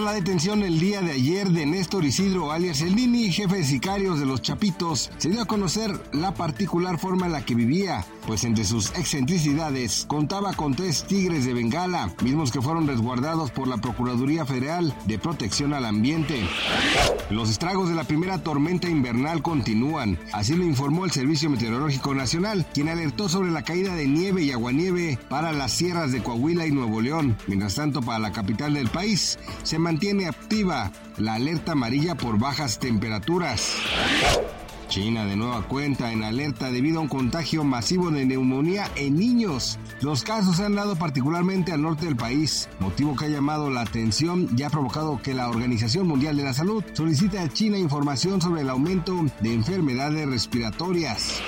La detención el día de ayer de Néstor Isidro alias El jefe de sicarios de los Chapitos, se dio a conocer la particular forma en la que vivía, pues entre sus excentricidades contaba con tres tigres de Bengala, mismos que fueron resguardados por la Procuraduría Federal de Protección al Ambiente. Los estragos de la primera tormenta invernal continúan, así lo informó el Servicio Meteorológico Nacional, quien alertó sobre la caída de nieve y aguanieve para las sierras de Coahuila y Nuevo León. Mientras tanto, para la capital del país, se mantiene activa la alerta amarilla por bajas temperaturas. China de nueva cuenta en alerta debido a un contagio masivo de neumonía en niños. Los casos se han dado particularmente al norte del país, motivo que ha llamado la atención y ha provocado que la Organización Mundial de la Salud solicite a China información sobre el aumento de enfermedades respiratorias.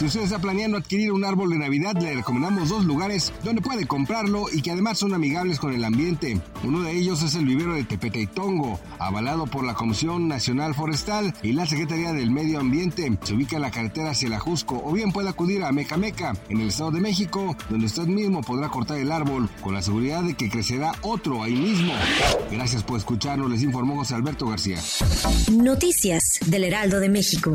Si usted está planeando adquirir un árbol de Navidad, le recomendamos dos lugares donde puede comprarlo y que además son amigables con el ambiente. Uno de ellos es el vivero de Tepeteitongo, avalado por la Comisión Nacional Forestal y la Secretaría del Medio Ambiente. Se ubica en la carretera hacia el Ajusco o bien puede acudir a Mecameca, en el Estado de México, donde usted mismo podrá cortar el árbol con la seguridad de que crecerá otro ahí mismo. Gracias por escucharnos, les informó José Alberto García. Noticias del Heraldo de México.